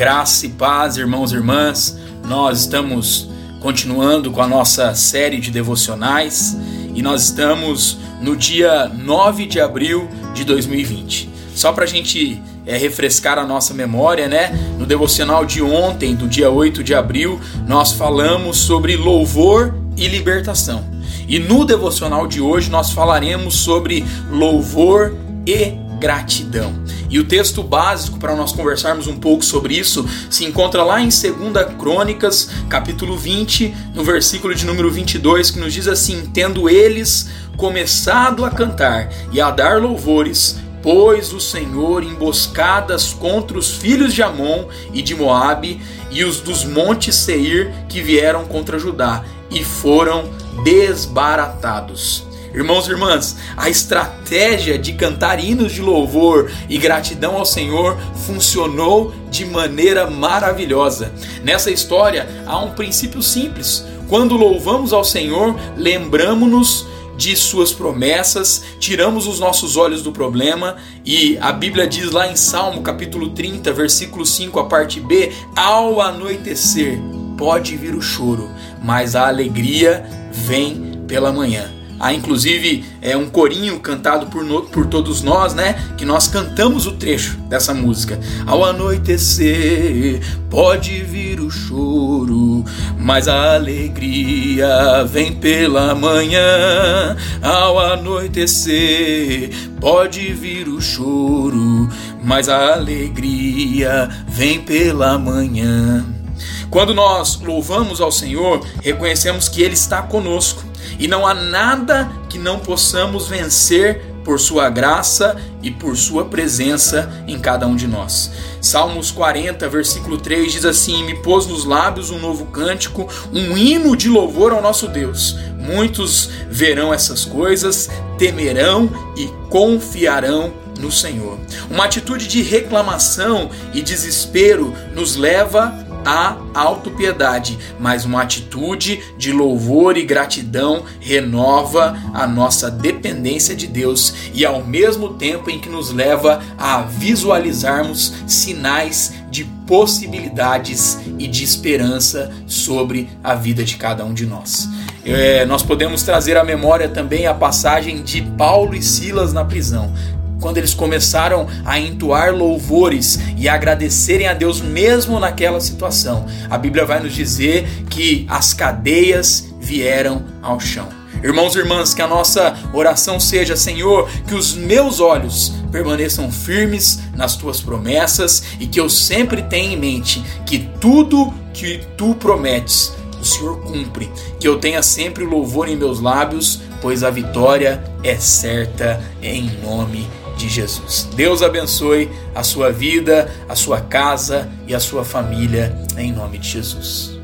Graça e paz, irmãos e irmãs. Nós estamos continuando com a nossa série de devocionais e nós estamos no dia 9 de abril de 2020. Só para a gente é, refrescar a nossa memória, né? No devocional de ontem, do dia 8 de abril, nós falamos sobre louvor e libertação. E no devocional de hoje nós falaremos sobre louvor e gratidão. E o texto básico para nós conversarmos um pouco sobre isso se encontra lá em 2 Crônicas, capítulo 20, no versículo de número 22, que nos diz assim: Tendo eles começado a cantar e a dar louvores, pôs o Senhor emboscadas contra os filhos de Amon e de Moabe e os dos montes Seir que vieram contra Judá e foram desbaratados. Irmãos e irmãs, a estratégia de cantar hinos de louvor e gratidão ao Senhor funcionou de maneira maravilhosa. Nessa história há um princípio simples. Quando louvamos ao Senhor, lembramos-nos de suas promessas, tiramos os nossos olhos do problema e a Bíblia diz lá em Salmo capítulo 30, versículo 5, a parte B, ao anoitecer pode vir o choro, mas a alegria vem pela manhã. Há inclusive é, um corinho cantado por, no, por todos nós, né? Que nós cantamos o trecho dessa música. Ao anoitecer pode vir o choro, mas a alegria vem pela manhã. Ao anoitecer pode vir o choro, mas a alegria vem pela manhã. Quando nós louvamos ao Senhor, reconhecemos que Ele está conosco e não há nada que não possamos vencer por sua graça e por sua presença em cada um de nós. Salmos 40, versículo 3 diz assim: Me pôs nos lábios um novo cântico, um hino de louvor ao nosso Deus. Muitos verão essas coisas, temerão e confiarão no Senhor. Uma atitude de reclamação e desespero nos leva a autopiedade, mas uma atitude de louvor e gratidão renova a nossa dependência de Deus e ao mesmo tempo em que nos leva a visualizarmos sinais de possibilidades e de esperança sobre a vida de cada um de nós. É, nós podemos trazer à memória também a passagem de Paulo e Silas na prisão quando eles começaram a entoar louvores e agradecerem a Deus mesmo naquela situação. A Bíblia vai nos dizer que as cadeias vieram ao chão. Irmãos e irmãs, que a nossa oração seja, Senhor, que os meus olhos permaneçam firmes nas tuas promessas e que eu sempre tenha em mente que tudo que tu prometes, o Senhor cumpre. Que eu tenha sempre louvor em meus lábios, pois a vitória é certa em nome de de Jesus. Deus abençoe a sua vida, a sua casa e a sua família, em nome de Jesus.